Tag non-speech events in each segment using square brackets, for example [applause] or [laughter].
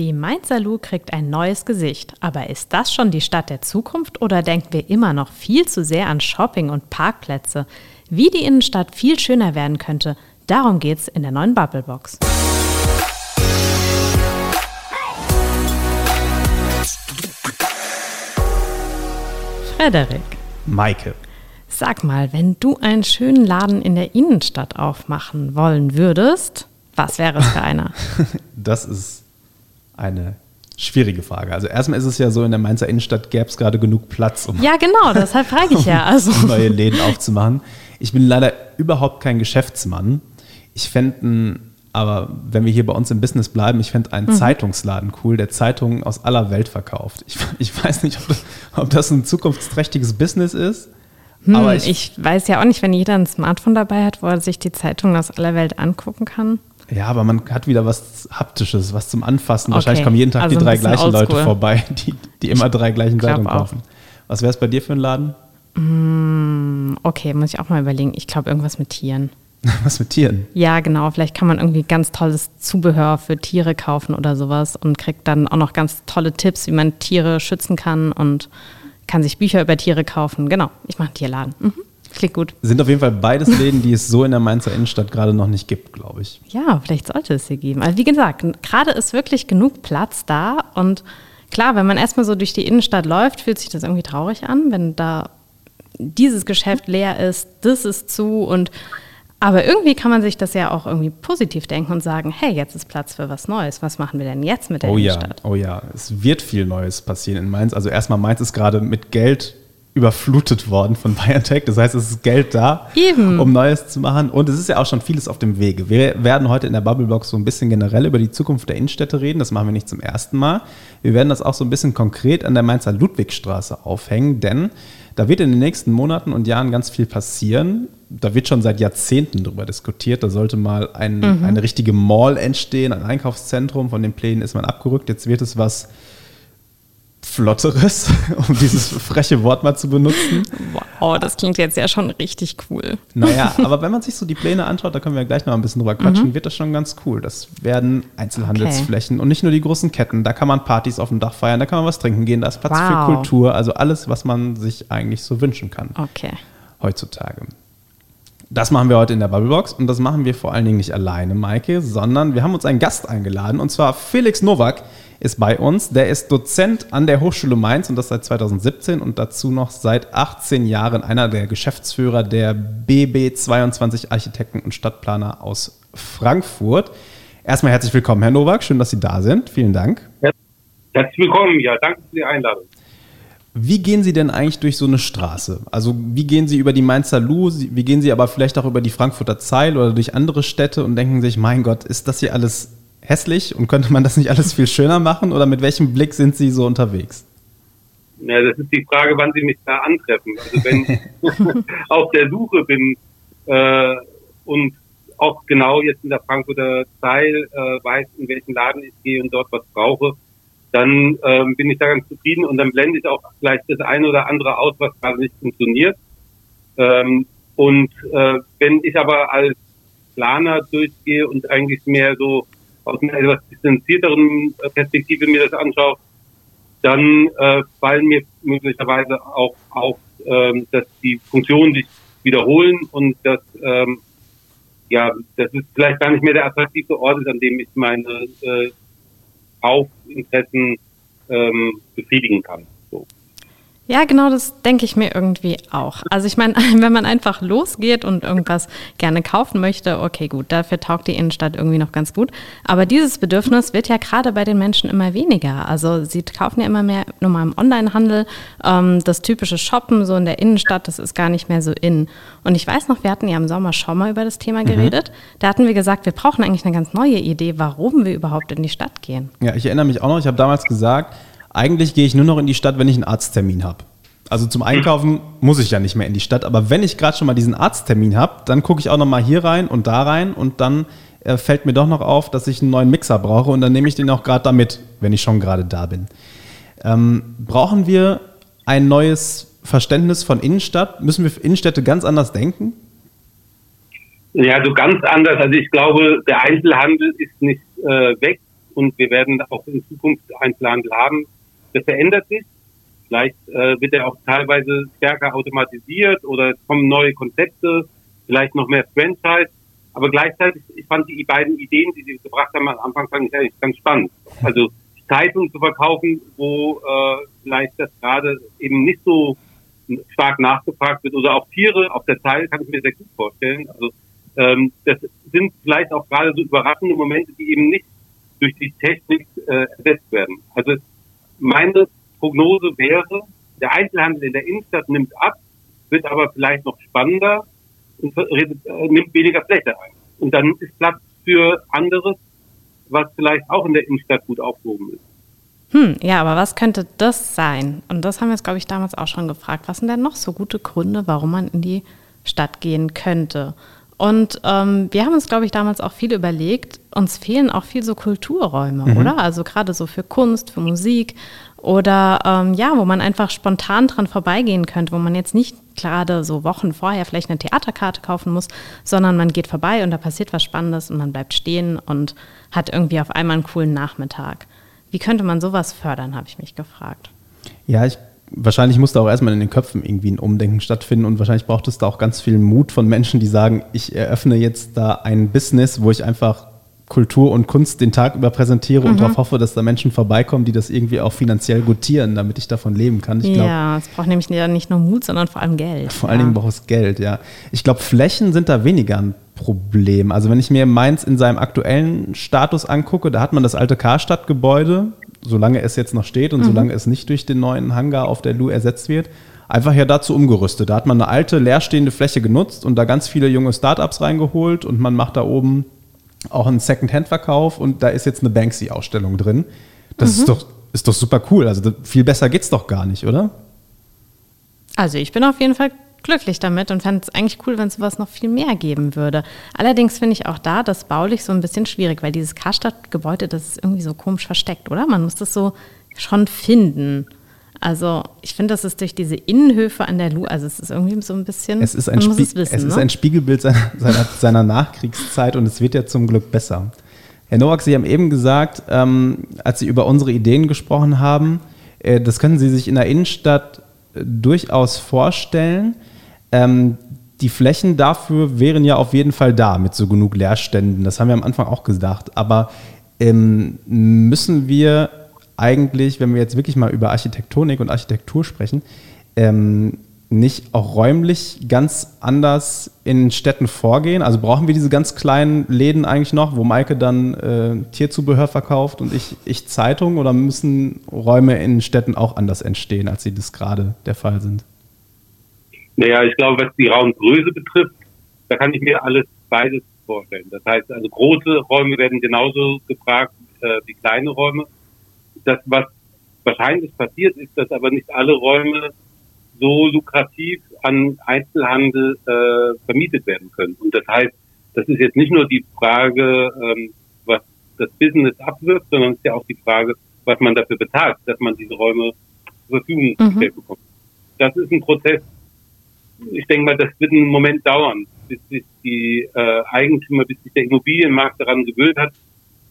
Die Mainzer Lu kriegt ein neues Gesicht. Aber ist das schon die Stadt der Zukunft oder denken wir immer noch viel zu sehr an Shopping und Parkplätze? Wie die Innenstadt viel schöner werden könnte, darum geht's in der neuen Bubblebox. Frederik. Maike. Sag mal, wenn du einen schönen Laden in der Innenstadt aufmachen wollen würdest, was wäre es für einer? [laughs] das ist eine schwierige Frage. Also erstmal ist es ja so, in der Mainzer Innenstadt gäbe es gerade genug Platz, um, ja, genau, deshalb frage ich ja. [laughs] Also. um neue Läden aufzumachen. Ich bin leider überhaupt kein Geschäftsmann. Ich fände aber wenn wir hier bei uns im Business bleiben, ich fände einen mhm. Zeitungsladen cool, der Zeitungen aus aller Welt verkauft. Ich, [laughs] ich weiß nicht, ob das, ob das, ein zukunftsträchtiges Business ist. Hm, aber ich, ich, weiß ja auch nicht, wenn jeder ein Smartphone dabei hat, wo er sich die Zeitungen aus aller Welt angucken kann. Ja, aber man hat wieder was Haptisches, was zum Anfassen. Okay. Wahrscheinlich kommen jeden Tag also die drei gleichen oldschool. Leute vorbei, die, die immer drei gleichen Zeitungen kaufen. Was wäre es bei dir für ein Laden? Mm, okay, muss ich auch mal überlegen. Ich glaube, irgendwas mit Tieren. [laughs] Was mit Tieren? Ja, genau. Vielleicht kann man irgendwie ganz tolles Zubehör für Tiere kaufen oder sowas und kriegt dann auch noch ganz tolle Tipps, wie man Tiere schützen kann und kann sich Bücher über Tiere kaufen. Genau, ich mache einen Tierladen. Mhm. Klingt gut. Sind auf jeden Fall beides Läden, die es so in der Mainzer Innenstadt gerade noch nicht gibt, glaube ich. Ja, vielleicht sollte es sie geben. Also wie gesagt, gerade ist wirklich genug Platz da und klar, wenn man erstmal so durch die Innenstadt läuft, fühlt sich das irgendwie traurig an, wenn da dieses Geschäft leer ist, das ist zu und aber irgendwie kann man sich das ja auch irgendwie positiv denken und sagen, hey, jetzt ist Platz für was Neues. Was machen wir denn jetzt mit der oh Innenstadt? Ja, oh ja, es wird viel Neues passieren in Mainz. Also erstmal Mainz ist gerade mit Geld überflutet worden von BioNTech. Das heißt, es ist Geld da, Eben. um Neues zu machen. Und es ist ja auch schon vieles auf dem Wege. Wir werden heute in der Bubblebox so ein bisschen generell über die Zukunft der Innenstädte reden. Das machen wir nicht zum ersten Mal. Wir werden das auch so ein bisschen konkret an der Mainzer Ludwigstraße aufhängen, denn da wird in den nächsten Monaten und Jahren ganz viel passieren. Da wird schon seit Jahrzehnten darüber diskutiert. Da sollte mal ein, mhm. eine richtige Mall entstehen, ein Einkaufszentrum. Von den Plänen ist man abgerückt. Jetzt wird es was Flotteres, [laughs] um dieses freche Wort mal zu benutzen. Wow, das klingt jetzt ja schon richtig cool. Naja, [laughs] aber wenn man sich so die Pläne anschaut, da können wir gleich noch ein bisschen drüber quatschen, mhm. wird das schon ganz cool. Das werden Einzelhandelsflächen okay. und nicht nur die großen Ketten. Da kann man Partys auf dem Dach feiern, da kann man was trinken gehen, da ist Platz wow. für Kultur, also alles, was man sich eigentlich so wünschen kann. Okay. Heutzutage. Das machen wir heute in der Bubblebox und das machen wir vor allen Dingen nicht alleine, Maike, sondern wir haben uns einen Gast eingeladen und zwar Felix Nowak ist bei uns. Der ist Dozent an der Hochschule Mainz und das seit 2017 und dazu noch seit 18 Jahren einer der Geschäftsführer der BB22 Architekten und Stadtplaner aus Frankfurt. Erstmal herzlich willkommen, Herr Nowak. Schön, dass Sie da sind. Vielen Dank. Herzlich willkommen. Ja, danke für die Einladung. Wie gehen Sie denn eigentlich durch so eine Straße? Also wie gehen Sie über die Mainzer Lu, wie gehen Sie aber vielleicht auch über die Frankfurter Zeil oder durch andere Städte und denken sich, mein Gott, ist das hier alles hässlich und könnte man das nicht alles viel schöner machen oder mit welchem Blick sind Sie so unterwegs? Ja, das ist die Frage, wann Sie mich da antreffen. Also wenn ich [laughs] auf der Suche bin äh, und auch genau jetzt in der Frankfurter Zeil äh, weiß, in welchen Laden ich gehe und dort was brauche, dann ähm, bin ich da ganz zufrieden und dann blende ich auch vielleicht das eine oder andere aus, was gerade nicht funktioniert. Ähm, und äh, wenn ich aber als Planer durchgehe und eigentlich mehr so aus einer etwas distanzierteren Perspektive mir das anschaue, dann äh, fallen mir möglicherweise auch auf, ähm, dass die Funktionen sich wiederholen und dass ähm, ja, das ist vielleicht gar nicht mehr der attraktivste Ort an dem ich meine äh, Kaufinteressen ähm, befriedigen kann. Ja, genau, das denke ich mir irgendwie auch. Also ich meine, [laughs] wenn man einfach losgeht und irgendwas gerne kaufen möchte, okay, gut, dafür taugt die Innenstadt irgendwie noch ganz gut. Aber dieses Bedürfnis wird ja gerade bei den Menschen immer weniger. Also sie kaufen ja immer mehr nur mal im Onlinehandel. Ähm, das typische Shoppen so in der Innenstadt, das ist gar nicht mehr so in. Und ich weiß noch, wir hatten ja im Sommer schon mal über das Thema mhm. geredet. Mhm. Da hatten wir gesagt, wir brauchen eigentlich eine ganz neue Idee, warum wir überhaupt in die Stadt gehen. Ja, ich erinnere mich auch noch, ich habe damals gesagt, eigentlich gehe ich nur noch in die Stadt, wenn ich einen Arzttermin habe. Also zum Einkaufen muss ich ja nicht mehr in die Stadt, aber wenn ich gerade schon mal diesen Arzttermin habe, dann gucke ich auch noch mal hier rein und da rein und dann äh, fällt mir doch noch auf, dass ich einen neuen Mixer brauche und dann nehme ich den auch gerade damit, wenn ich schon gerade da bin. Ähm, brauchen wir ein neues Verständnis von Innenstadt? Müssen wir Innenstädte ganz anders denken? Ja, so ganz anders. Also ich glaube, der Einzelhandel ist nicht äh, weg und wir werden auch in Zukunft Einzelhandel haben. Das verändert sich. Vielleicht äh, wird er auch teilweise stärker automatisiert oder es kommen neue Konzepte, vielleicht noch mehr Franchise. Aber gleichzeitig, ich fand die beiden Ideen, die Sie gebracht haben, am Anfang fand ich eigentlich ganz spannend. Also Zeitungen zu verkaufen, wo äh, vielleicht das gerade eben nicht so stark nachgefragt wird oder auch Tiere auf der Zeile kann ich mir sehr gut vorstellen. Also ähm, das sind vielleicht auch gerade so überraschende Momente, die eben nicht durch die Technik äh, ersetzt werden. Also meine Prognose wäre, der Einzelhandel in der Innenstadt nimmt ab, wird aber vielleicht noch spannender und äh, nimmt weniger Fläche ein. Und dann ist Platz für anderes, was vielleicht auch in der Innenstadt gut aufgehoben ist. Hm, ja, aber was könnte das sein? Und das haben wir uns, glaube ich, damals auch schon gefragt. Was sind denn noch so gute Gründe, warum man in die Stadt gehen könnte? Und ähm, wir haben uns, glaube ich, damals auch viel überlegt, uns fehlen auch viel so Kulturräume, mhm. oder? Also gerade so für Kunst, für Musik oder ähm, ja, wo man einfach spontan dran vorbeigehen könnte, wo man jetzt nicht gerade so Wochen vorher vielleicht eine Theaterkarte kaufen muss, sondern man geht vorbei und da passiert was Spannendes und man bleibt stehen und hat irgendwie auf einmal einen coolen Nachmittag. Wie könnte man sowas fördern, habe ich mich gefragt. Ja, ich wahrscheinlich muss da auch erstmal in den Köpfen irgendwie ein Umdenken stattfinden und wahrscheinlich braucht es da auch ganz viel Mut von Menschen, die sagen, ich eröffne jetzt da ein Business, wo ich einfach Kultur und Kunst den Tag über präsentiere mhm. und darauf hoffe, dass da Menschen vorbeikommen, die das irgendwie auch finanziell gutieren, damit ich davon leben kann. Ich glaub, ja, es braucht nämlich nicht nur Mut, sondern vor allem Geld. Vor ja. allen Dingen braucht es Geld, ja. Ich glaube, Flächen sind da weniger ein Problem. Also wenn ich mir Mainz in seinem aktuellen Status angucke, da hat man das alte Karstadtgebäude, solange es jetzt noch steht und mhm. solange es nicht durch den neuen Hangar auf der Lu ersetzt wird, einfach ja dazu umgerüstet. Da hat man eine alte, leerstehende Fläche genutzt und da ganz viele junge Startups reingeholt und man macht da oben auch einen Second-Hand-Verkauf und da ist jetzt eine Banksy-Ausstellung drin. Das mhm. ist, doch, ist doch super cool. Also viel besser geht's doch gar nicht, oder? Also ich bin auf jeden Fall glücklich damit und fände es eigentlich cool, wenn es sowas noch viel mehr geben würde. Allerdings finde ich auch da das baulich so ein bisschen schwierig, weil dieses Karstadt-Gebäude, das ist irgendwie so komisch versteckt, oder? Man muss das so schon finden. Also ich finde, das ist durch diese Innenhöfe an der Lu, also es ist irgendwie so ein bisschen, es ist ein, Spie es, wissen, es ist ne? ein Spiegelbild seiner, [laughs] seiner, seiner, Nachkriegszeit und es wird ja zum Glück besser. Herr Nowak, Sie haben eben gesagt, ähm, als Sie über unsere Ideen gesprochen haben, äh, das können Sie sich in der Innenstadt äh, durchaus vorstellen. Ähm, die Flächen dafür wären ja auf jeden Fall da mit so genug Leerständen. Das haben wir am Anfang auch gesagt. Aber ähm, müssen wir eigentlich, wenn wir jetzt wirklich mal über Architektonik und Architektur sprechen, ähm, nicht auch räumlich ganz anders in Städten vorgehen? Also brauchen wir diese ganz kleinen Läden eigentlich noch, wo Maike dann äh, Tierzubehör verkauft und ich, ich Zeitung oder müssen Räume in Städten auch anders entstehen, als sie das gerade der Fall sind? Naja, ich glaube, was die Raumgröße betrifft, da kann ich mir alles beides vorstellen. Das heißt, also große Räume werden genauso gefragt äh, wie kleine Räume. Das, was wahrscheinlich passiert, ist, dass aber nicht alle Räume so lukrativ an Einzelhandel äh, vermietet werden können. Und das heißt, das ist jetzt nicht nur die Frage, ähm, was das Business abwirft, sondern es ist ja auch die Frage, was man dafür bezahlt, dass man diese Räume zur Verfügung mhm. gestellt mhm. bekommt. Das ist ein Prozess, ich denke mal, das wird einen Moment dauern, bis sich die äh, Eigentümer, bis sich der Immobilienmarkt daran gewöhnt hat,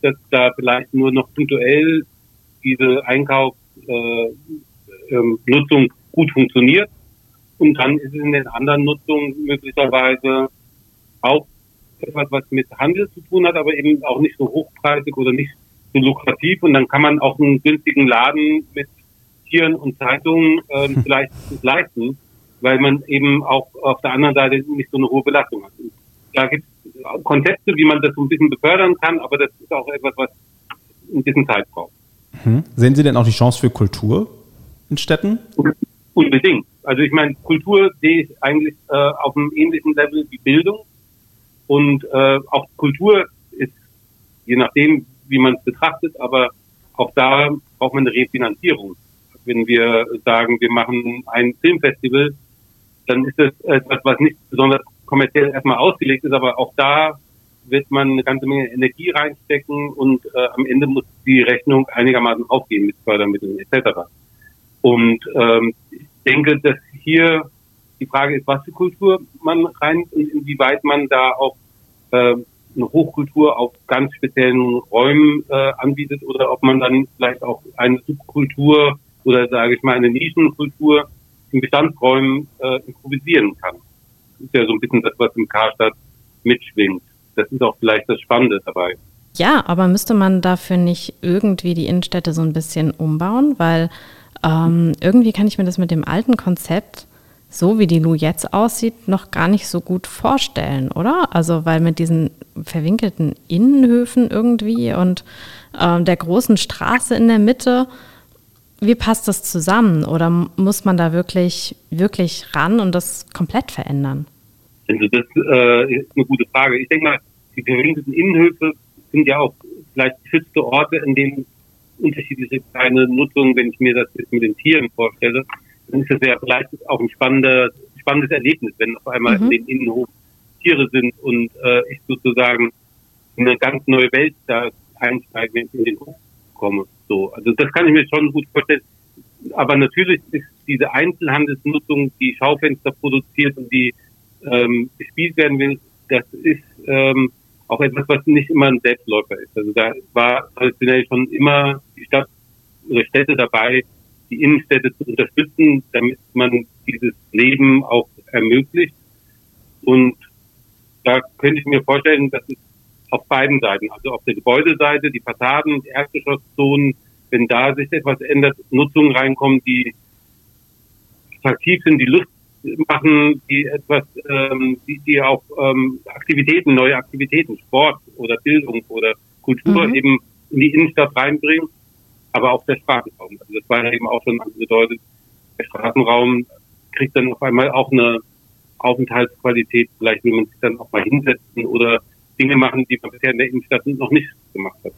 dass da vielleicht nur noch punktuell diese Einkaufsnutzung äh, ähm, gut funktioniert. Und dann ist es in den anderen Nutzungen möglicherweise auch etwas, was mit Handel zu tun hat, aber eben auch nicht so hochpreisig oder nicht so lukrativ. Und dann kann man auch einen günstigen Laden mit Tieren und Zeitungen äh, [laughs] vielleicht leisten weil man eben auch auf der anderen Seite nicht so eine hohe Belastung hat. Und da gibt es Konzepte, wie man das so ein bisschen befördern kann, aber das ist auch etwas, was ein bisschen Zeit braucht. Mhm. Sehen Sie denn auch die Chance für Kultur in Städten? Unbedingt. Also ich meine, Kultur sehe ich eigentlich äh, auf einem ähnlichen Level wie Bildung. Und äh, auch Kultur ist, je nachdem, wie man es betrachtet, aber auch da braucht man eine Refinanzierung. Wenn wir sagen, wir machen ein Filmfestival, dann ist das etwas, was nicht besonders kommerziell erstmal ausgelegt ist, aber auch da wird man eine ganze Menge Energie reinstecken und äh, am Ende muss die Rechnung einigermaßen aufgehen mit Fördermitteln etc. Und ähm, ich denke, dass hier die Frage ist, was für Kultur man rein und inwieweit man da auch äh, eine Hochkultur auf ganz speziellen Räumen äh, anbietet oder ob man dann vielleicht auch eine Subkultur oder sage ich mal eine Nischenkultur in Bestandsräumen äh, improvisieren kann. Das ist ja so ein bisschen das, was im Karstadt mitschwingt. Das ist auch vielleicht das Spannende dabei. Ja, aber müsste man dafür nicht irgendwie die Innenstädte so ein bisschen umbauen? Weil ähm, irgendwie kann ich mir das mit dem alten Konzept, so wie die Lu jetzt aussieht, noch gar nicht so gut vorstellen, oder? Also, weil mit diesen verwinkelten Innenhöfen irgendwie und äh, der großen Straße in der Mitte, wie passt das zusammen? Oder muss man da wirklich, wirklich ran und das komplett verändern? Also das äh, ist eine gute Frage. Ich denke mal, die verwinkelten Innenhöfe sind ja auch vielleicht geschützte Orte, in denen unterschiedliche kleine Nutzungen, wenn ich mir das jetzt mit den Tieren vorstelle, dann ist das ja vielleicht auch ein spannendes, spannendes Erlebnis, wenn auf einmal mhm. in den Innenhof Tiere sind und äh, ich sozusagen in eine ganz neue Welt da einsteige, wenn ich in den Hof komme. So, also das kann ich mir schon gut vorstellen. Aber natürlich ist diese Einzelhandelsnutzung, die Schaufenster produziert und die ähm, gespielt werden will, das ist ähm, auch etwas, was nicht immer ein Selbstläufer ist. Also da war traditionell schon immer die Stadt oder Städte dabei, die Innenstädte zu unterstützen, damit man dieses Leben auch ermöglicht. Und da könnte ich mir vorstellen, dass es auf beiden Seiten, also auf der Gebäudeseite, die Fassaden, die Erdgeschosszonen, wenn da sich etwas ändert, Nutzungen reinkommen, die attraktiv sind, die Lust machen, die etwas, ähm, die, die auch ähm, Aktivitäten, neue Aktivitäten, Sport oder Bildung oder Kultur mhm. eben in die Innenstadt reinbringen, aber auch der Straßenraum. Also das war ja eben auch schon angedeutet. Der Straßenraum kriegt dann auf einmal auch eine Aufenthaltsqualität. Vielleicht will man sich dann auch mal hinsetzen oder Dinge machen, die man bisher in der Innenstadt noch nicht gemacht hat.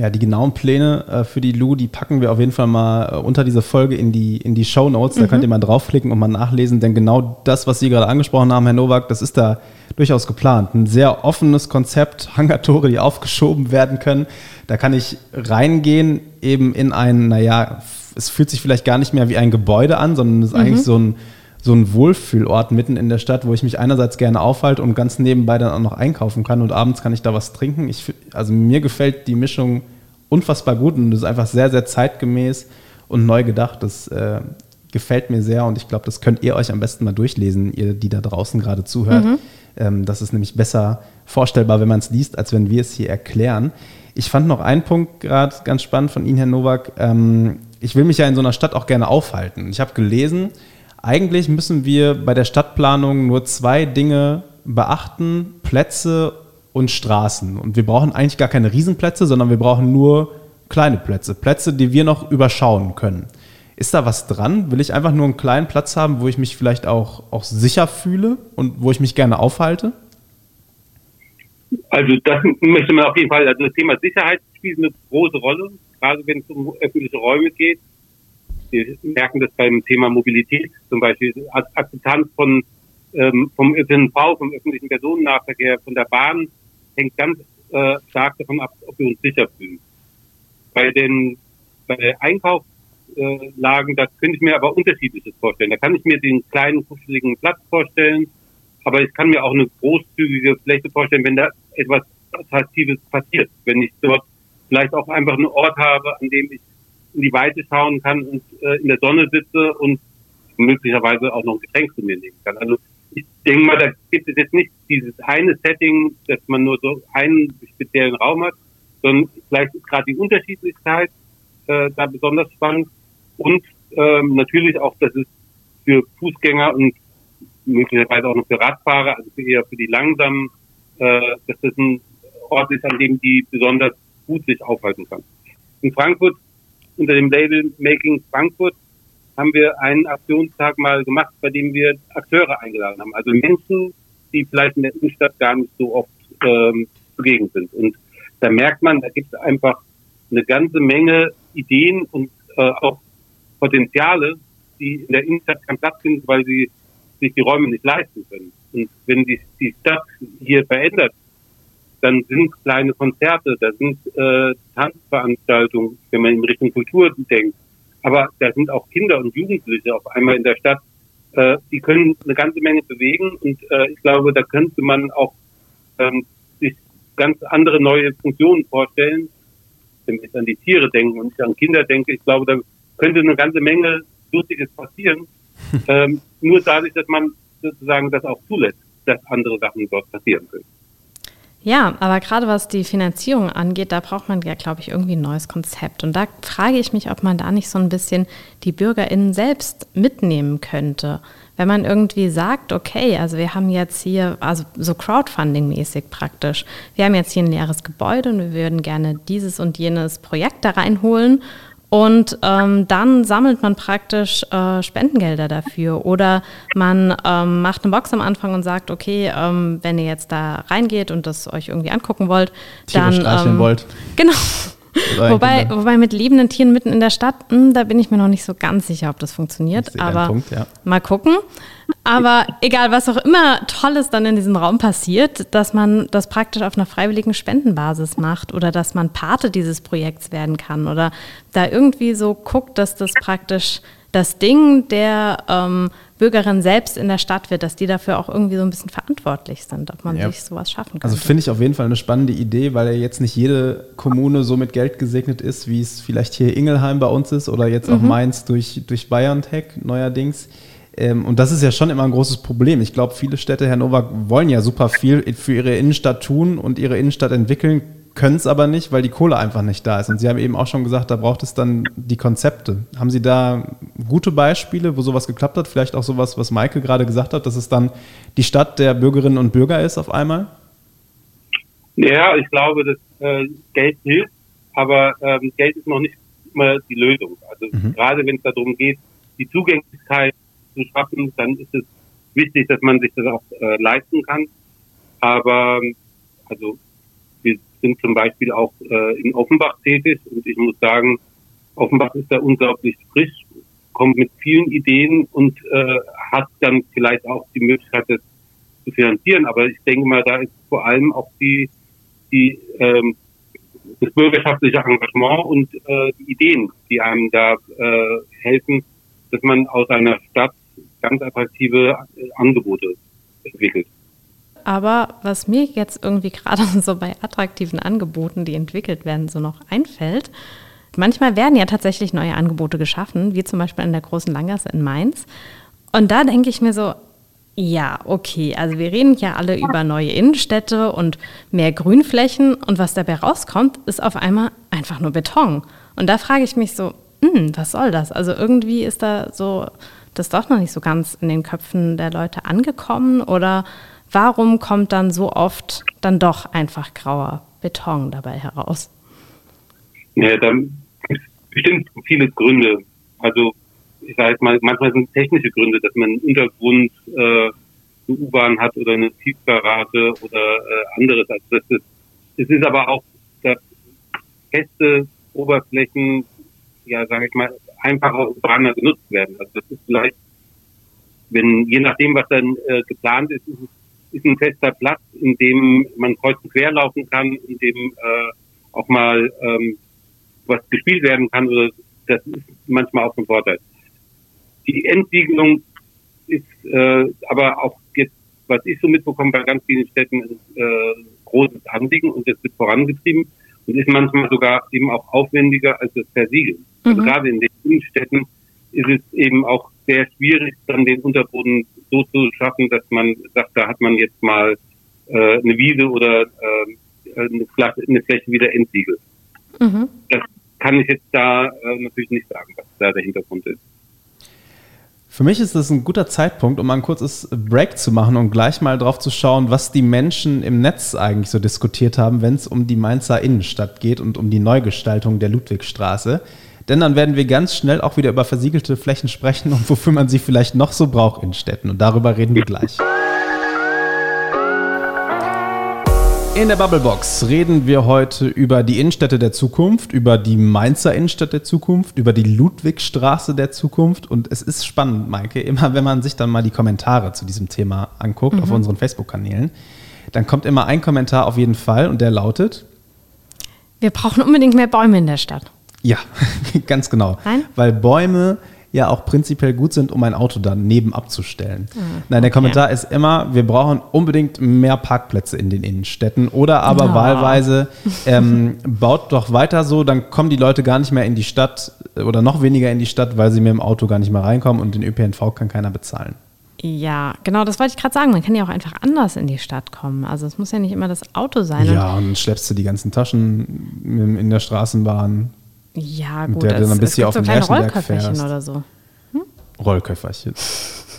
Ja, die genauen Pläne äh, für die Lu, die packen wir auf jeden Fall mal äh, unter dieser Folge in die, in die Show Notes. Da mhm. könnt ihr mal draufklicken und mal nachlesen, denn genau das, was Sie gerade angesprochen haben, Herr Nowak, das ist da durchaus geplant. Ein sehr offenes Konzept, [laughs] Hangartore, die aufgeschoben werden können. Da kann ich reingehen, eben in ein, naja, es fühlt sich vielleicht gar nicht mehr wie ein Gebäude an, sondern es ist mhm. eigentlich so ein so ein Wohlfühlort mitten in der Stadt, wo ich mich einerseits gerne aufhalte und ganz nebenbei dann auch noch einkaufen kann und abends kann ich da was trinken. Ich, also mir gefällt die Mischung unfassbar gut und das ist einfach sehr, sehr zeitgemäß und neu gedacht. Das äh, gefällt mir sehr und ich glaube, das könnt ihr euch am besten mal durchlesen, ihr, die da draußen gerade zuhört. Mhm. Ähm, das ist nämlich besser vorstellbar, wenn man es liest, als wenn wir es hier erklären. Ich fand noch einen Punkt gerade ganz spannend von Ihnen, Herr Nowak. Ähm, ich will mich ja in so einer Stadt auch gerne aufhalten. Ich habe gelesen, eigentlich müssen wir bei der Stadtplanung nur zwei Dinge beachten, Plätze und Straßen. Und wir brauchen eigentlich gar keine Riesenplätze, sondern wir brauchen nur kleine Plätze, Plätze, die wir noch überschauen können. Ist da was dran? Will ich einfach nur einen kleinen Platz haben, wo ich mich vielleicht auch, auch sicher fühle und wo ich mich gerne aufhalte? Also das möchte man auf jeden Fall, also das Thema Sicherheit spielt eine große Rolle, gerade wenn es um öffentliche Räume geht. Wir merken das beim Thema Mobilität, zum Beispiel Akzeptanz von ähm, vom ÖPNV, vom öffentlichen Personennahverkehr, von der Bahn hängt ganz äh, stark davon ab, ob wir uns sicher fühlen. Bei den bei Einkaufslagen, da könnte ich mir aber unterschiedliches vorstellen. Da kann ich mir den kleinen kuscheligen Platz vorstellen, aber ich kann mir auch eine großzügige Fläche vorstellen, wenn da etwas Attraktives passiert. Wenn ich dort vielleicht auch einfach einen Ort habe, an dem ich in die Weite schauen kann und äh, in der Sonne sitze und möglicherweise auch noch ein Getränk zu mir nehmen kann. Also ich denke mal, da gibt es jetzt nicht dieses eine Setting, dass man nur so einen speziellen Raum hat, sondern vielleicht ist gerade die Unterschiedlichkeit äh, da besonders spannend und ähm, natürlich auch, dass es für Fußgänger und möglicherweise auch noch für Radfahrer, also eher für die langsamen, äh, dass das ein Ort ist, an dem die besonders gut sich aufhalten kann. In Frankfurt unter dem Label Making Frankfurt haben wir einen Aktionstag mal gemacht, bei dem wir Akteure eingeladen haben. Also Menschen, die vielleicht in der Innenstadt gar nicht so oft ähm, zugegen sind. Und da merkt man, da gibt es einfach eine ganze Menge Ideen und äh, auch Potenziale, die in der Innenstadt keinen Platz finden, weil sie sich die Räume nicht leisten können. Und wenn die, die Stadt hier verändert dann sind kleine Konzerte, da sind äh, Tanzveranstaltungen, wenn man in Richtung Kultur denkt. Aber da sind auch Kinder und Jugendliche auf einmal in der Stadt. Äh, die können eine ganze Menge bewegen und äh, ich glaube, da könnte man auch ähm, ganz andere neue Funktionen vorstellen. Wenn wir jetzt an die Tiere denken und nicht an Kinder denke, ich glaube, da könnte eine ganze Menge Lustiges passieren. [laughs] ähm, nur dadurch, dass man sozusagen das auch zulässt, dass andere Sachen dort passieren können. Ja, aber gerade was die Finanzierung angeht, da braucht man ja, glaube ich, irgendwie ein neues Konzept. Und da frage ich mich, ob man da nicht so ein bisschen die BürgerInnen selbst mitnehmen könnte. Wenn man irgendwie sagt, okay, also wir haben jetzt hier, also so Crowdfunding-mäßig praktisch, wir haben jetzt hier ein leeres Gebäude und wir würden gerne dieses und jenes Projekt da reinholen und ähm, dann sammelt man praktisch äh, Spendengelder dafür. Oder man ähm, macht eine Box am Anfang und sagt, okay, ähm, wenn ihr jetzt da reingeht und das euch irgendwie angucken wollt, Tiere dann. Ähm, wollt. [laughs] Genau. Wobei, wobei mit lebenden Tieren mitten in der Stadt, mh, hm, da bin ich mir noch nicht so ganz sicher, ob das funktioniert. Aber Punkt, ja. mal gucken. Aber egal, was auch immer Tolles dann in diesem Raum passiert, dass man das praktisch auf einer freiwilligen Spendenbasis macht oder dass man Pate dieses Projekts werden kann oder da irgendwie so guckt, dass das praktisch das Ding der ähm, Bürgerin selbst in der Stadt wird, dass die dafür auch irgendwie so ein bisschen verantwortlich sind, ob man ja. sich sowas schaffen kann. Also finde ich auf jeden Fall eine spannende Idee, weil ja jetzt nicht jede Kommune so mit Geld gesegnet ist, wie es vielleicht hier Ingelheim bei uns ist oder jetzt auch mhm. Mainz durch, durch BayernTech neuerdings. Ähm, und das ist ja schon immer ein großes Problem. Ich glaube, viele Städte, Herr Nowak, wollen ja super viel für ihre Innenstadt tun und ihre Innenstadt entwickeln, können es aber nicht, weil die Kohle einfach nicht da ist. Und Sie haben eben auch schon gesagt, da braucht es dann die Konzepte. Haben Sie da gute Beispiele, wo sowas geklappt hat? Vielleicht auch sowas, was Maike gerade gesagt hat, dass es dann die Stadt der Bürgerinnen und Bürger ist auf einmal? Ja, ich glaube, dass äh, Geld hilft, aber ähm, Geld ist noch nicht immer die Lösung. Also mhm. gerade wenn es darum geht, die Zugänglichkeit zu schaffen, dann ist es wichtig, dass man sich das auch äh, leisten kann. Aber also sind zum Beispiel auch äh, in Offenbach tätig und ich muss sagen, Offenbach ist da unglaublich frisch, kommt mit vielen Ideen und äh, hat dann vielleicht auch die Möglichkeit, das zu finanzieren. Aber ich denke mal, da ist vor allem auch die, die ähm, das bürgerschaftliche Engagement und äh, die Ideen, die einem da äh, helfen, dass man aus einer Stadt ganz attraktive äh, Angebote entwickelt. Aber was mir jetzt irgendwie gerade [laughs] so bei attraktiven Angeboten, die entwickelt werden, so noch einfällt, manchmal werden ja tatsächlich neue Angebote geschaffen, wie zum Beispiel in der großen Langgasse in Mainz. Und da denke ich mir so, ja, okay, also wir reden ja alle über neue Innenstädte und mehr Grünflächen und was dabei rauskommt, ist auf einmal einfach nur Beton. Und da frage ich mich so, hm, was soll das? Also irgendwie ist da so das doch noch nicht so ganz in den Köpfen der Leute angekommen oder warum kommt dann so oft dann doch einfach grauer Beton dabei heraus? Ja, da gibt es bestimmt viele Gründe. Also ich sage mal, manchmal sind es technische Gründe, dass man einen Untergrund äh, eine U-Bahn hat oder eine Tiefgarage oder äh, anderes. Also das ist, es ist aber auch, dass feste Oberflächen, ja, sage ich mal, einfacher urbaner genutzt werden. Also das ist vielleicht, wenn je nachdem, was dann äh, geplant ist, ist, ist ein fester Platz, in dem man kreuz und quer laufen kann, in dem äh, auch mal ähm, was gespielt werden kann. Oder das ist manchmal auch ein Vorteil. Die Entsiegelung ist äh, aber auch jetzt, was ich so mitbekomme bei ganz vielen Städten, ist äh, großes Anliegen und das wird vorangetrieben und ist manchmal sogar eben auch aufwendiger als das Versiegeln. Also mhm. gerade in den Innenstädten ist es eben auch sehr schwierig, dann den Unterboden so zu schaffen, dass man sagt, da hat man jetzt mal äh, eine Wiese oder äh, eine, Fläche, eine Fläche wieder entsiegelt. Mhm. Das kann ich jetzt da äh, natürlich nicht sagen, was da der Hintergrund ist. Für mich ist das ein guter Zeitpunkt, um mal ein kurzes Break zu machen und gleich mal drauf zu schauen, was die Menschen im Netz eigentlich so diskutiert haben, wenn es um die Mainzer Innenstadt geht und um die Neugestaltung der Ludwigstraße. Denn dann werden wir ganz schnell auch wieder über versiegelte Flächen sprechen und wofür man sie vielleicht noch so braucht in Städten. Und darüber reden wir gleich. In der Bubblebox reden wir heute über die Innenstädte der Zukunft, über die Mainzer Innenstadt der Zukunft, über die Ludwigstraße der Zukunft. Und es ist spannend, Maike, immer wenn man sich dann mal die Kommentare zu diesem Thema anguckt mhm. auf unseren Facebook-Kanälen, dann kommt immer ein Kommentar auf jeden Fall und der lautet: Wir brauchen unbedingt mehr Bäume in der Stadt. Ja, [laughs] ganz genau. Nein? Weil Bäume ja auch prinzipiell gut sind, um ein Auto dann neben abzustellen. Mhm. Nein, der Kommentar okay. ist immer, wir brauchen unbedingt mehr Parkplätze in den Innenstädten oder aber oh. wahlweise [laughs] ähm, baut doch weiter so, dann kommen die Leute gar nicht mehr in die Stadt oder noch weniger in die Stadt, weil sie mit dem Auto gar nicht mehr reinkommen und den ÖPNV kann keiner bezahlen. Ja, genau, das wollte ich gerade sagen. Man kann ja auch einfach anders in die Stadt kommen. Also es muss ja nicht immer das Auto sein. Ja, und, und schleppst du die ganzen Taschen in der Straßenbahn. Ja, gut. Der, der dann bis hier auf so kleine Rollköfferchen oder so. Hm? Rollköfferchen.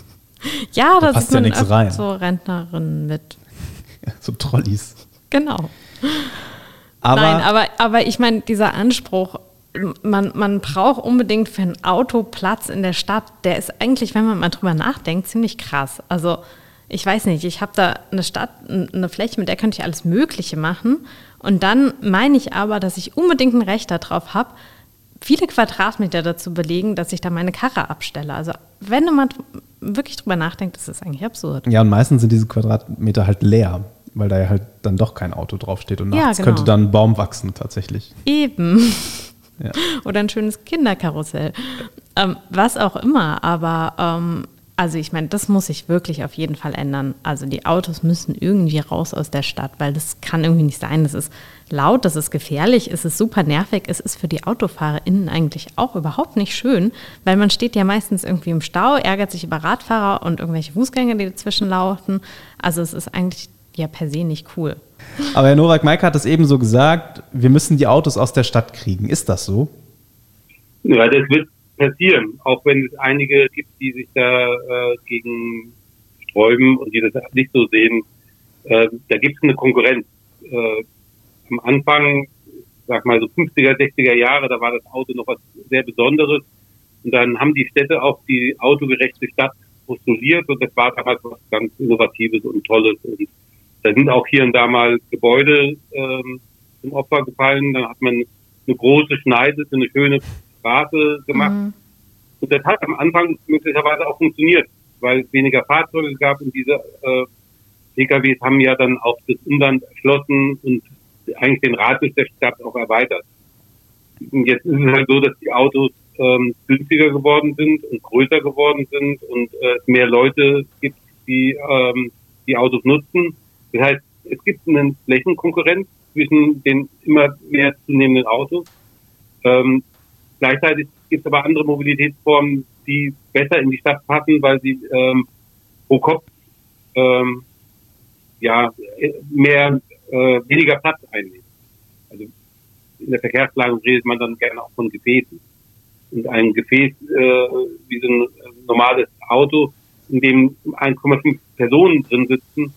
[laughs] ja, da, da passt ja nichts rein. so Rentnerinnen mit. [laughs] so Trolleys. Genau. Aber, Nein, aber, aber ich meine, dieser Anspruch, man, man braucht unbedingt für ein Auto Platz in der Stadt. Der ist eigentlich, wenn man mal drüber nachdenkt, ziemlich krass. Also ich weiß nicht, ich habe da eine Stadt, eine Fläche, mit der könnte ich alles Mögliche machen. Und dann meine ich aber, dass ich unbedingt ein Recht darauf habe, viele Quadratmeter dazu belegen, dass ich da meine Karre abstelle. Also wenn mal wirklich drüber nachdenkt, ist das eigentlich absurd. Ja, und meistens sind diese Quadratmeter halt leer, weil da ja halt dann doch kein Auto draufsteht und nachts ja, genau. könnte dann ein Baum wachsen tatsächlich. Eben. [laughs] [laughs] Ja. Oder ein schönes Kinderkarussell. Ähm, was auch immer, aber ähm, also ich meine, das muss sich wirklich auf jeden Fall ändern. Also die Autos müssen irgendwie raus aus der Stadt, weil das kann irgendwie nicht sein. Das ist laut, das ist gefährlich, es ist super nervig, es ist für die AutofahrerInnen eigentlich auch überhaupt nicht schön, weil man steht ja meistens irgendwie im Stau, ärgert sich über Radfahrer und irgendwelche Fußgänger, die dazwischen laufen. Also es ist eigentlich ja per se nicht cool. Aber Herr Nowak Maika hat es eben so gesagt, wir müssen die Autos aus der Stadt kriegen. Ist das so? Ja, das wird passieren, auch wenn es einige gibt, die sich da äh, gegen sträuben und die das nicht so sehen. Äh, da gibt es eine Konkurrenz. Äh, am Anfang, sag mal so 50er, 60er Jahre, da war das Auto noch was sehr Besonderes. Und dann haben die Städte auch die autogerechte Stadt postuliert und das war damals was ganz Innovatives und Tolles. Und da sind auch hier und da mal Gebäude ähm, zum Opfer gefallen. Dann hat man eine große Schneide, eine schöne Straße gemacht. Mhm. Und das hat am Anfang möglicherweise auch funktioniert, weil es weniger Fahrzeuge gab und diese äh, PKWs haben ja dann auch das Umland erschlossen und eigentlich den Radius der Stadt auch erweitert. Und jetzt ist es halt so, dass die Autos ähm, günstiger geworden sind und größer geworden sind und äh, mehr Leute gibt, die ähm, die Autos nutzen. Das heißt, es gibt eine Flächenkonkurrenz zwischen den immer mehr zunehmenden Autos. Ähm, gleichzeitig gibt es aber andere Mobilitätsformen, die besser in die Stadt passen, weil sie ähm, pro Kopf ähm, ja mehr äh, weniger Platz einnehmen. Also in der Verkehrsplanung redet man dann gerne auch von Gefäßen. Und ein Gefäß äh, wie so ein normales Auto, in dem 1,5 Personen drin sitzen,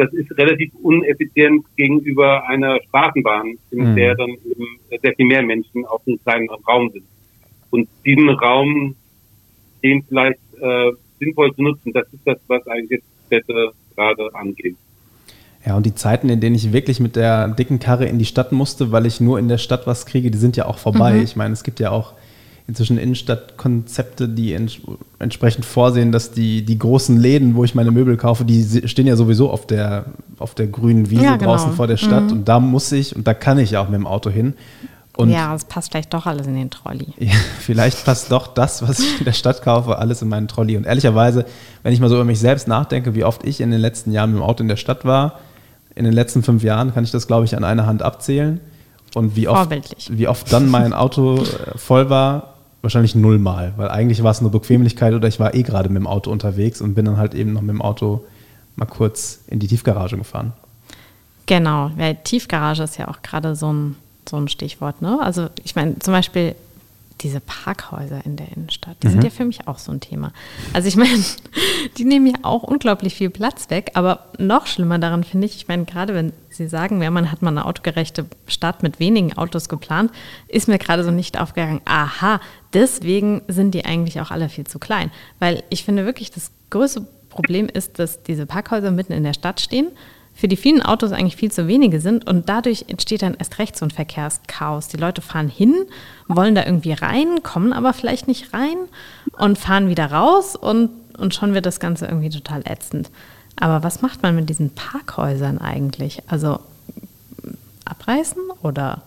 das ist relativ uneffizient gegenüber einer Straßenbahn, in mhm. der dann eben sehr viel mehr Menschen auf einem kleinen Raum sind. Und diesen Raum, den vielleicht äh, sinnvoll zu nutzen, das ist das, was eigentlich jetzt Städte gerade angeht. Ja, und die Zeiten, in denen ich wirklich mit der dicken Karre in die Stadt musste, weil ich nur in der Stadt was kriege, die sind ja auch vorbei. Mhm. Ich meine, es gibt ja auch inzwischen Innenstadtkonzepte, die ents entsprechend vorsehen, dass die, die großen Läden, wo ich meine Möbel kaufe, die stehen ja sowieso auf der, auf der grünen Wiese ja, genau. draußen vor der Stadt. Mhm. Und da muss ich und da kann ich ja auch mit dem Auto hin. Und ja, es passt vielleicht doch alles in den Trolley. [laughs] Ja, vielleicht passt doch das, was ich in der Stadt kaufe, alles in meinen Trolley. Und ehrlicherweise, wenn ich mal so über mich selbst nachdenke, wie oft ich in den letzten Jahren mit dem Auto in der Stadt war, in den letzten fünf Jahren kann ich das, glaube ich, an einer Hand abzählen. Und wie oft, wie oft dann mein Auto äh, voll war, wahrscheinlich nullmal, weil eigentlich war es nur Bequemlichkeit oder ich war eh gerade mit dem Auto unterwegs und bin dann halt eben noch mit dem Auto mal kurz in die Tiefgarage gefahren. Genau, weil Tiefgarage ist ja auch gerade so ein, so ein Stichwort. Ne? Also ich meine zum Beispiel diese Parkhäuser in der Innenstadt, die mhm. sind ja für mich auch so ein Thema. Also ich meine, [laughs] die nehmen ja auch unglaublich viel Platz weg, aber noch schlimmer daran finde ich, ich meine, gerade wenn Sie sagen, ja, man hat mal eine autogerechte Stadt mit wenigen Autos geplant, ist mir gerade so nicht aufgegangen, aha, deswegen sind die eigentlich auch alle viel zu klein. Weil ich finde wirklich, das größte Problem ist, dass diese Parkhäuser mitten in der Stadt stehen für die vielen Autos eigentlich viel zu wenige sind und dadurch entsteht dann erst recht so ein Verkehrschaos. Die Leute fahren hin, wollen da irgendwie rein, kommen aber vielleicht nicht rein und fahren wieder raus und, und schon wird das Ganze irgendwie total ätzend. Aber was macht man mit diesen Parkhäusern eigentlich? Also abreißen oder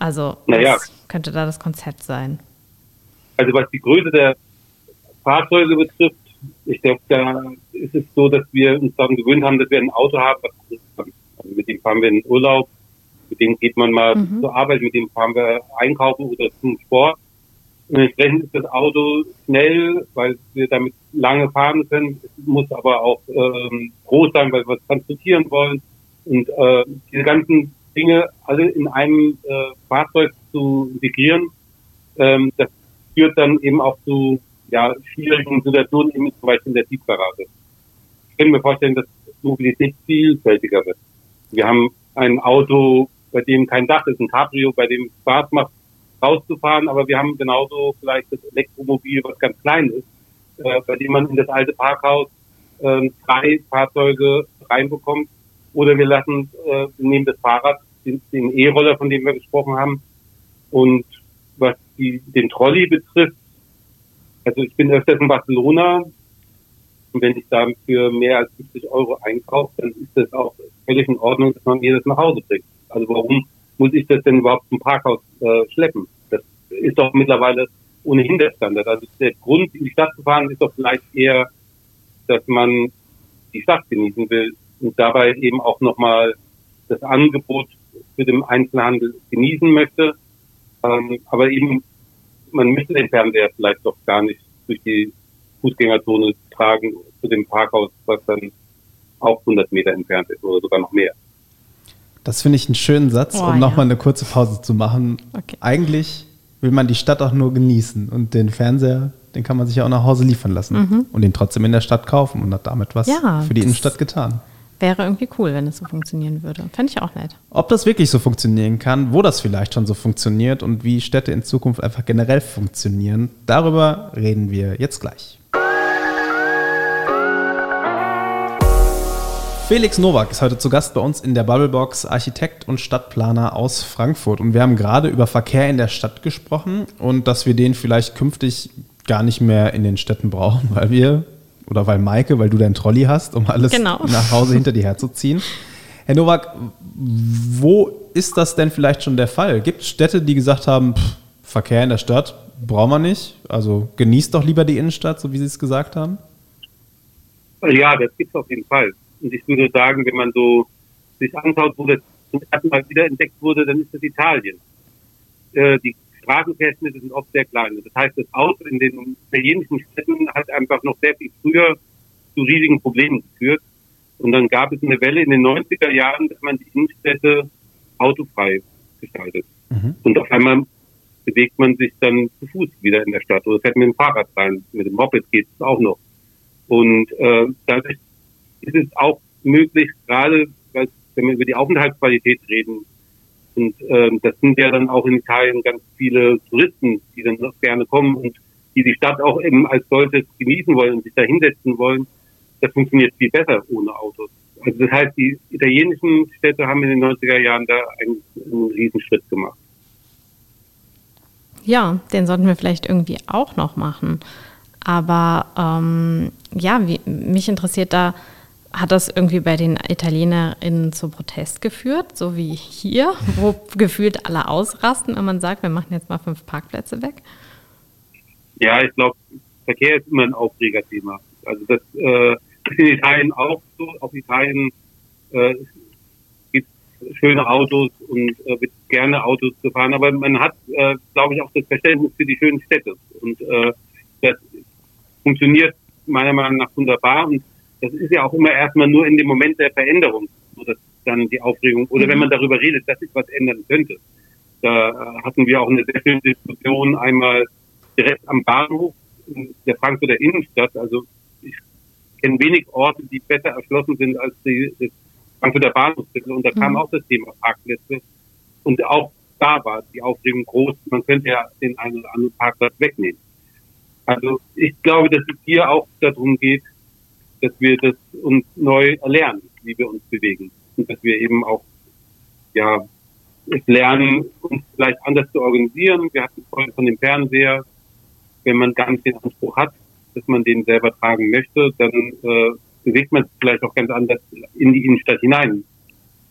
also naja. was könnte da das Konzept sein? Also was die Größe der Fahrzeuge betrifft, ich glaube, da ist es so, dass wir uns daran gewöhnt haben, dass wir ein Auto haben, was also mit dem fahren wir in den Urlaub, mit dem geht man mal mhm. zur Arbeit, mit dem fahren wir einkaufen oder zum Sport. Und entsprechend ist das Auto schnell, weil wir damit lange fahren können. Es muss aber auch ähm, groß sein, weil wir es transportieren wollen. Und äh, diese ganzen Dinge alle in einem äh, Fahrzeug zu integrieren, ähm, das führt dann eben auch zu ja, schwierigen Situationen, eben zum Beispiel in der Tiefgarage. Ich kann mir vorstellen, dass Mobilität vielfältiger wird. Wir haben ein Auto, bei dem kein Dach ist, ein Cabrio, bei dem Spaß macht, rauszufahren, aber wir haben genauso vielleicht das Elektromobil, was ganz klein ist, äh, bei dem man in das alte Parkhaus äh, drei Fahrzeuge reinbekommt. Oder wir lassen, äh, nehmen das Fahrrad, den E-Roller, von dem wir gesprochen haben. Und was die, den Trolley betrifft, also ich bin öfters in Barcelona und wenn ich da für mehr als 50 Euro einkaufe, dann ist das auch völlig in Ordnung, dass man mir das nach Hause bringt. Also warum muss ich das denn überhaupt zum Parkhaus äh, schleppen? Das ist doch mittlerweile ohnehin der Standard. Also der Grund, in die Stadt zu fahren, ist doch vielleicht eher, dass man die Stadt genießen will und dabei eben auch nochmal das Angebot für den Einzelhandel genießen möchte. Ähm, aber eben, man müsste den Fernseher vielleicht doch gar nicht durch die Fußgängerzone tragen zu dem Parkhaus, was dann auch 100 Meter entfernt ist oder sogar noch mehr. Das finde ich einen schönen Satz, oh, um nochmal eine kurze Pause zu machen. Okay. Eigentlich will man die Stadt auch nur genießen und den Fernseher, den kann man sich ja auch nach Hause liefern lassen mhm. und den trotzdem in der Stadt kaufen und hat damit was ja, für die Innenstadt getan. Wäre irgendwie cool, wenn es so funktionieren würde. Fände ich auch nett. Ob das wirklich so funktionieren kann, wo das vielleicht schon so funktioniert und wie Städte in Zukunft einfach generell funktionieren, darüber reden wir jetzt gleich. Felix Nowak ist heute zu Gast bei uns in der Bubblebox, Architekt und Stadtplaner aus Frankfurt. Und wir haben gerade über Verkehr in der Stadt gesprochen und dass wir den vielleicht künftig gar nicht mehr in den Städten brauchen, [laughs] weil wir, oder weil Maike, weil du deinen Trolley hast, um alles genau. [laughs] nach Hause hinter dir herzuziehen. Herr Nowak, wo ist das denn vielleicht schon der Fall? Gibt es Städte, die gesagt haben, pff, Verkehr in der Stadt brauchen wir nicht? Also genießt doch lieber die Innenstadt, so wie Sie es gesagt haben? Ja, das gibt es auf jeden Fall. Und ich würde sagen, wenn man so sich anschaut, wo das zum ersten Mal wieder entdeckt wurde, dann ist das Italien. Äh, die Straßenverhältnisse sind oft sehr klein. Das heißt, das Auto in den italienischen Städten hat einfach noch sehr viel früher zu riesigen Problemen geführt. Und dann gab es eine Welle in den 90er Jahren, dass man die Innenstädte autofrei gestaltet. Mhm. Und auf einmal bewegt man sich dann zu Fuß wieder in der Stadt oder fährt mit dem Fahrrad rein. Mit dem Moped geht es auch noch. Und äh, dadurch ist es auch möglich, gerade wenn wir über die Aufenthaltsqualität reden, und äh, das sind ja dann auch in Italien ganz viele Touristen, die dann noch gerne kommen und die die Stadt auch eben als solches genießen wollen und sich da hinsetzen wollen. Das funktioniert viel besser ohne Autos. Also das heißt, die italienischen Städte haben in den 90er Jahren da einen, einen Riesenschritt gemacht. Ja, den sollten wir vielleicht irgendwie auch noch machen. Aber ähm, ja, wie, mich interessiert da, hat das irgendwie bei den ItalienerInnen zu Protest geführt, so wie hier, wo [laughs] gefühlt alle ausrasten, wenn man sagt, wir machen jetzt mal fünf Parkplätze weg? Ja, ich glaube, Verkehr ist immer ein Aufregerthema. Also das äh, ist in Italien auch so. Auf Italien äh, gibt schöne Autos und äh, wird gerne Autos gefahren, aber man hat, äh, glaube ich, auch das Verständnis für die schönen Städte. Und äh, das funktioniert meiner Meinung nach wunderbar. Und das ist ja auch immer erstmal nur in dem Moment der Veränderung, so dass dann die Aufregung, oder mhm. wenn man darüber redet, dass sich was ändern könnte. Da hatten wir auch eine sehr schöne Diskussion einmal direkt am Bahnhof in der Frankfurter Innenstadt. Also ich kenne wenig Orte, die besser erschlossen sind als die, das Frankfurter Bahnhofsviertel. Und da kam mhm. auch das Thema Parkplätze. Und auch da war die Aufregung groß. Man könnte ja den einen oder anderen Parkplatz wegnehmen. Also ich glaube, dass es hier auch darum geht, dass wir das uns neu erlernen, wie wir uns bewegen. Und dass wir eben auch, ja, lernen, uns vielleicht anders zu organisieren. Wir hatten vorhin von dem Fernseher, wenn man gar nicht den Anspruch hat, dass man den selber tragen möchte, dann äh, bewegt man sich vielleicht auch ganz anders in die Innenstadt hinein.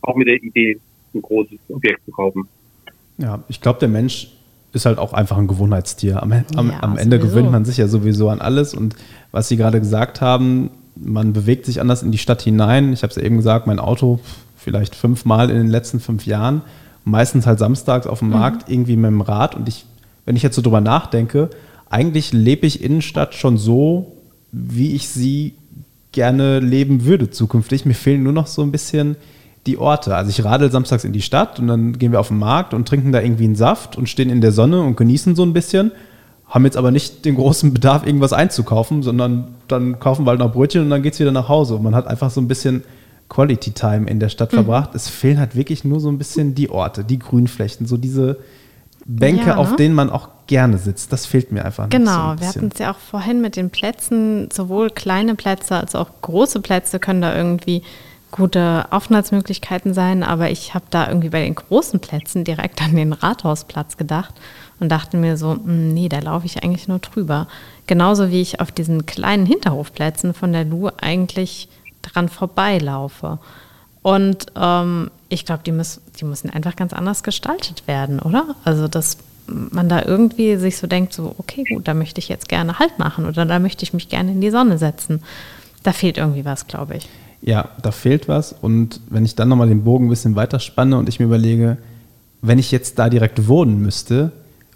Auch mit der Idee, ein großes Objekt zu kaufen. Ja, ich glaube, der Mensch ist halt auch einfach ein Gewohnheitstier. Am, am, ja, am Ende gewöhnt man sich ja sowieso an alles. Und was Sie gerade gesagt haben, man bewegt sich anders in die Stadt hinein. Ich habe es ja eben gesagt, mein Auto vielleicht fünfmal in den letzten fünf Jahren. Meistens halt samstags auf dem mhm. Markt irgendwie mit dem Rad. Und ich, wenn ich jetzt so drüber nachdenke, eigentlich lebe ich Innenstadt schon so, wie ich sie gerne leben würde zukünftig. Mir fehlen nur noch so ein bisschen die Orte. Also ich radel samstags in die Stadt und dann gehen wir auf den Markt und trinken da irgendwie einen Saft und stehen in der Sonne und genießen so ein bisschen. Haben jetzt aber nicht den großen Bedarf, irgendwas einzukaufen, sondern dann kaufen wir halt noch Brötchen und dann geht es wieder nach Hause. Und man hat einfach so ein bisschen Quality Time in der Stadt mhm. verbracht. Es fehlen halt wirklich nur so ein bisschen die Orte, die Grünflächen, so diese Bänke, ja, ne? auf denen man auch gerne sitzt. Das fehlt mir einfach. Genau, so wir hatten es ja auch vorhin mit den Plätzen, sowohl kleine Plätze als auch große Plätze können da irgendwie gute Aufenthaltsmöglichkeiten sein, aber ich habe da irgendwie bei den großen Plätzen direkt an den Rathausplatz gedacht und dachte mir so, hm, nee, da laufe ich eigentlich nur drüber. Genauso wie ich auf diesen kleinen Hinterhofplätzen von der Lu eigentlich dran vorbeilaufe. Und ähm, ich glaube, die, müß, die müssen einfach ganz anders gestaltet werden, oder? Also, dass man da irgendwie sich so denkt, so, okay, gut, da möchte ich jetzt gerne Halt machen oder da möchte ich mich gerne in die Sonne setzen. Da fehlt irgendwie was, glaube ich. Ja, da fehlt was. Und wenn ich dann nochmal den Bogen ein bisschen weiter spanne und ich mir überlege, wenn ich jetzt da direkt wohnen müsste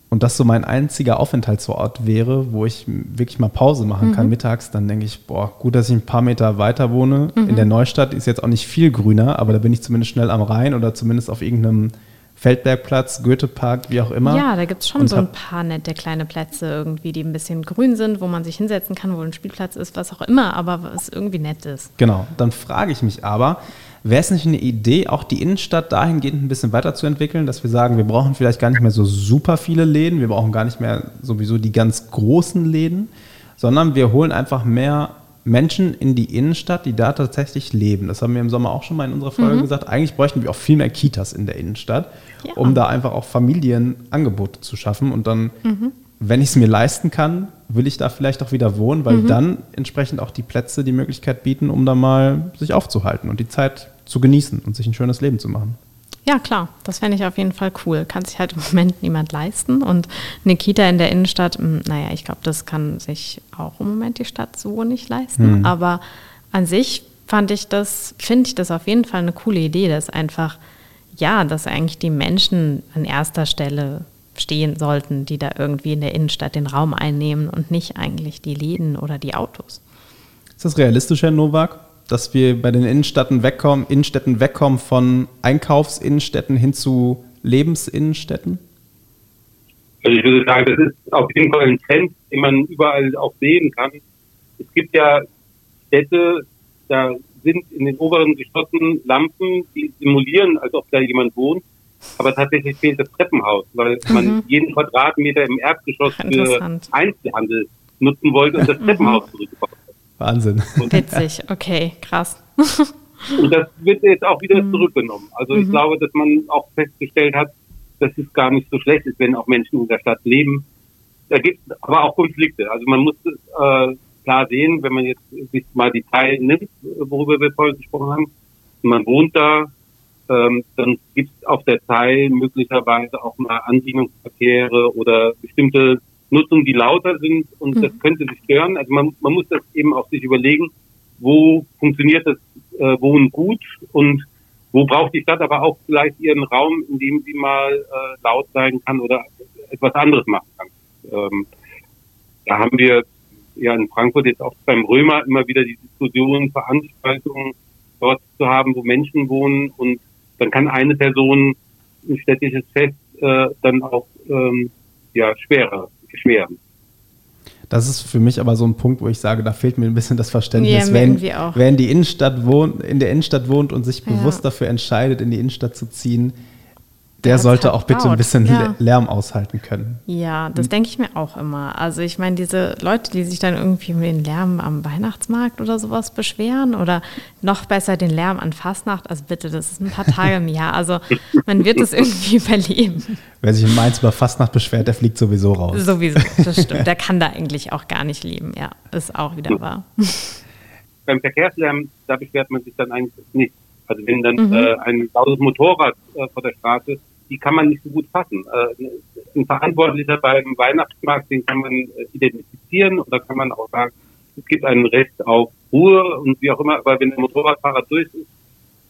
und das so mein einziger Aufenthaltsort wäre, wo ich wirklich mal Pause machen mhm. kann mittags, dann denke ich, boah, gut, dass ich ein paar Meter weiter wohne. Mhm. In der Neustadt ist jetzt auch nicht viel grüner, aber da bin ich zumindest schnell am Rhein oder zumindest auf irgendeinem Feldbergplatz, Goethepark, wie auch immer. Ja, da gibt es schon und so ein paar nette kleine Plätze irgendwie, die ein bisschen grün sind, wo man sich hinsetzen kann, wo ein Spielplatz ist, was auch immer, aber was irgendwie nett ist. Genau, dann frage ich mich aber, wäre es nicht eine Idee, auch die Innenstadt dahingehend ein bisschen weiterzuentwickeln, dass wir sagen, wir brauchen vielleicht gar nicht mehr so super viele Läden, wir brauchen gar nicht mehr sowieso die ganz großen Läden, sondern wir holen einfach mehr Menschen in die Innenstadt, die da tatsächlich leben. Das haben wir im Sommer auch schon mal in unserer Folge mhm. gesagt. Eigentlich bräuchten wir auch viel mehr Kitas in der Innenstadt, ja. um da einfach auch Familienangebote zu schaffen. Und dann, mhm. wenn ich es mir leisten kann, will ich da vielleicht auch wieder wohnen, weil mhm. dann entsprechend auch die Plätze die Möglichkeit bieten, um da mal sich aufzuhalten und die Zeit zu genießen und sich ein schönes Leben zu machen. Ja, klar, das fände ich auf jeden Fall cool. Kann sich halt im Moment niemand leisten. Und eine Kita in der Innenstadt, hm, naja, ich glaube, das kann sich auch im Moment die Stadt so nicht leisten. Mhm. Aber an sich fand ich das, finde ich das auf jeden Fall eine coole Idee, dass einfach, ja, dass eigentlich die Menschen an erster Stelle stehen sollten, die da irgendwie in der Innenstadt den Raum einnehmen und nicht eigentlich die Läden oder die Autos. Ist das realistisch, Herr Nowak? Dass wir bei den Innenstädten wegkommen, Innenstädten wegkommen von Einkaufsinnenstädten hin zu Lebensinnenstädten? Also ich würde sagen, das ist auf jeden Fall ein Trend, den man überall auch sehen kann. Es gibt ja Städte, da sind in den oberen Geschossen Lampen, die simulieren, als ob da jemand wohnt. Aber tatsächlich fehlt das Treppenhaus, weil mhm. man jeden Quadratmeter im Erdgeschoss für Einzelhandel nutzen wollte und das mhm. Treppenhaus zurückgebaut Wahnsinn. Witzig, okay, krass. [laughs] Und das wird jetzt auch wieder mhm. zurückgenommen. Also ich mhm. glaube, dass man auch festgestellt hat, dass es gar nicht so schlecht ist, wenn auch Menschen in der Stadt leben. Da gibt es aber auch Konflikte. Also man muss es äh, klar sehen, wenn man jetzt sich mal die Teile nimmt, worüber wir vorhin gesprochen haben, und man wohnt da, ähm, dann gibt es auf der Teil möglicherweise auch mal Ansiedlungsverkehre oder bestimmte Nutzungen, die lauter sind und mhm. das könnte sich stören. Also man, man muss das eben auch sich überlegen, wo funktioniert das äh, Wohnen gut und wo braucht die Stadt aber auch vielleicht ihren Raum, in dem sie mal äh, laut sein kann oder etwas anderes machen kann. Ähm, da haben wir ja in Frankfurt jetzt auch beim Römer immer wieder die Diskussion, Veranstaltungen dort zu haben, wo Menschen wohnen und dann kann eine Person ein städtisches Fest äh, dann auch ähm, ja schwerer beschweren. Das ist für mich aber so ein Punkt, wo ich sage, da fehlt mir ein bisschen das Verständnis. Ja, wenn, wenn die Innenstadt wohnt, in der Innenstadt wohnt und sich ja. bewusst dafür entscheidet, in die Innenstadt zu ziehen, der sollte auch bitte ein bisschen ja. Lärm aushalten können. Ja, das denke ich mir auch immer. Also ich meine, diese Leute, die sich dann irgendwie mit den Lärm am Weihnachtsmarkt oder sowas beschweren oder noch besser den Lärm an Fastnacht, also bitte, das ist ein paar Tage im Jahr. Also man wird es irgendwie [laughs] überleben. Wer sich in Mainz über Fastnacht beschwert, der fliegt sowieso raus. Sowieso, das [laughs] stimmt. Der kann da eigentlich auch gar nicht leben. Ja, ist auch wieder wahr. [laughs] Beim Verkehrslärm, da beschwert man sich dann eigentlich nicht. Also wenn dann mhm. äh, ein lautes Motorrad äh, vor der Straße die kann man nicht so gut fassen. Äh, ein Verantwortlicher beim Weihnachtsmarkt, den kann man äh, identifizieren oder kann man auch sagen, es gibt ein Recht auf Ruhe und wie auch immer, aber wenn der Motorradfahrer durch ist,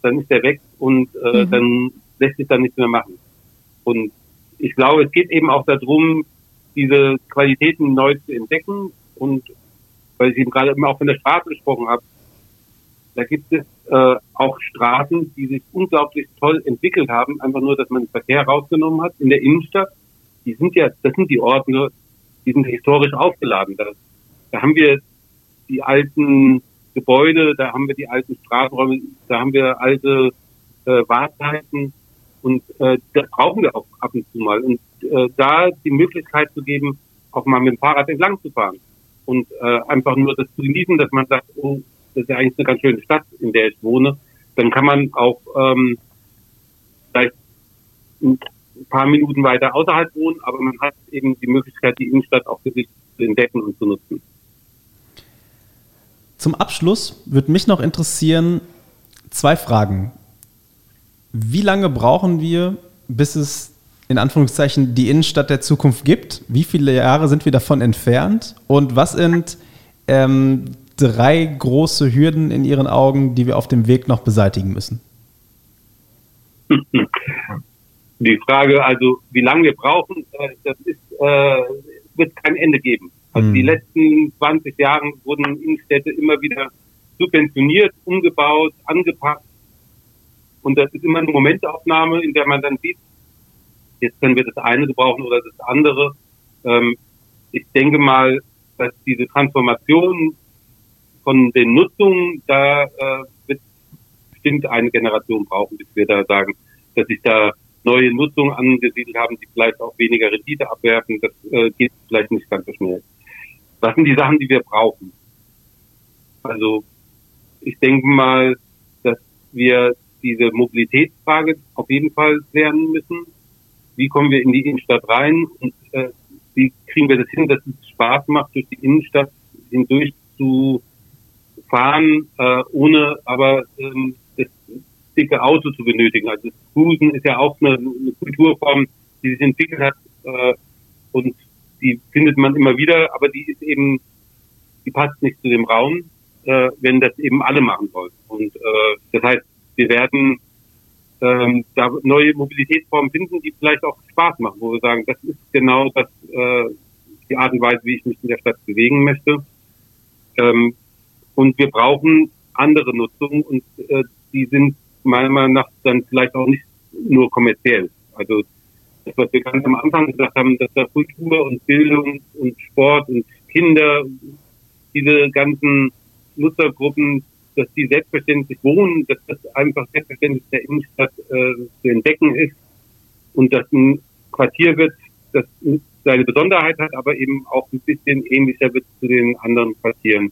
dann ist er weg und äh, mhm. dann lässt sich dann nichts mehr machen. Und ich glaube, es geht eben auch darum, diese Qualitäten neu zu entdecken und weil ich eben gerade immer auch von der Straße gesprochen habe, da gibt es äh, auch Straßen, die sich unglaublich toll entwickelt haben, einfach nur, dass man den Verkehr rausgenommen hat in der Innenstadt. Die sind ja, das sind die Orte, die sind historisch aufgeladen. Da, da haben wir die alten Gebäude, da haben wir die alten Straßenräume, da haben wir alte äh, Wahrheiten und äh, das brauchen wir auch ab und zu mal. Und äh, da die Möglichkeit zu geben, auch mal mit dem Fahrrad entlang zu fahren und äh, einfach nur das zu genießen, dass man sagt, oh, das ist ja eigentlich eine ganz schöne Stadt, in der ich wohne, dann kann man auch ähm, vielleicht ein paar Minuten weiter außerhalb wohnen, aber man hat eben die Möglichkeit, die Innenstadt auch für sich zu entdecken und zu nutzen. Zum Abschluss würde mich noch interessieren, zwei Fragen. Wie lange brauchen wir, bis es in Anführungszeichen die Innenstadt der Zukunft gibt? Wie viele Jahre sind wir davon entfernt? Und was sind ähm, drei große Hürden in Ihren Augen, die wir auf dem Weg noch beseitigen müssen? [laughs] Die Frage, also wie lange wir brauchen, äh, das ist, äh, wird kein Ende geben. Also mhm. die letzten 20 Jahre wurden Innenstädte immer wieder subventioniert, umgebaut, angepasst. Und das ist immer eine Momentaufnahme, in der man dann sieht, jetzt können wir das eine gebrauchen oder das andere. Ähm, ich denke mal, dass diese Transformation von den Nutzungen, da äh, wird bestimmt eine Generation brauchen, bis wir da sagen, dass sich da neue Nutzungen angesiedelt haben, die vielleicht auch weniger Rendite abwerfen. Das äh, geht vielleicht nicht ganz so schnell. Was sind die Sachen, die wir brauchen? Also ich denke mal, dass wir diese Mobilitätsfrage auf jeden Fall lernen müssen. Wie kommen wir in die Innenstadt rein und äh, wie kriegen wir das hin, dass es Spaß macht, durch die Innenstadt hindurch zu fahren, äh, ohne aber ähm, das dicke Auto zu benötigen. Also Cruisen ist ja auch eine, eine Kulturform, die sich entwickelt hat äh, und die findet man immer wieder, aber die ist eben, die passt nicht zu dem Raum, äh, wenn das eben alle machen wollen. Und äh, das heißt, wir werden ähm, da neue Mobilitätsformen finden, die vielleicht auch Spaß machen, wo wir sagen, das ist genau das, äh, die Art und Weise, wie ich mich in der Stadt bewegen möchte. Ähm, und wir brauchen andere Nutzungen und äh, die sind meiner Meinung nach dann vielleicht auch nicht nur kommerziell. Also das, was wir ganz am Anfang gesagt haben, dass da Kultur und Bildung und Sport und Kinder, diese ganzen Nutzergruppen, dass die selbstverständlich wohnen, dass das einfach selbstverständlich der Innenstadt äh, zu entdecken ist und dass ein Quartier wird, das seine Besonderheit hat, aber eben auch ein bisschen ähnlicher wird zu den anderen Quartieren.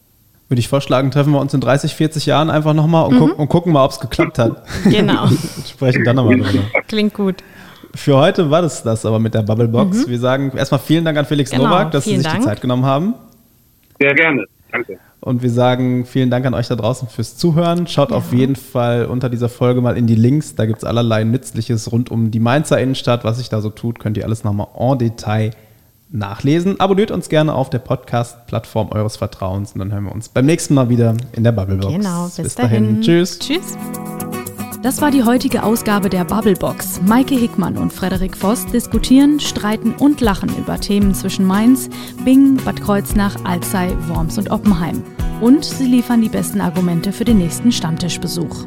Würde ich vorschlagen, treffen wir uns in 30, 40 Jahren einfach nochmal und, mhm. guck, und gucken mal, ob es geklappt hat. [laughs] Genau. [laughs] sprechen dann nochmal drüber. Klingt gut. Für heute war das das aber mit der Bubblebox. Mhm. Wir sagen erstmal vielen Dank an Felix genau, Nowak, dass Sie sich Dank. die Zeit genommen haben. Sehr gerne. Danke. Und wir sagen vielen Dank an euch da draußen fürs Zuhören. Schaut ja. auf jeden Fall unter dieser Folge mal in die Links. Da gibt es allerlei Nützliches rund um die Mainzer Innenstadt. Was sich da so tut, könnt ihr alles nochmal en Detail nachlesen. Abonniert uns gerne auf der Podcast-Plattform eures Vertrauens und dann hören wir uns beim nächsten Mal wieder in der Bubblebox. Genau, bis, bis dahin. dahin. Tschüss. Tschüss. Das war die heutige Ausgabe der Bubblebox. Maike Hickmann und Frederik Voss diskutieren, streiten und lachen über Themen zwischen Mainz, Bingen, Bad Kreuznach, Alzey, Worms und Oppenheim. Und sie liefern die besten Argumente für den nächsten Stammtischbesuch.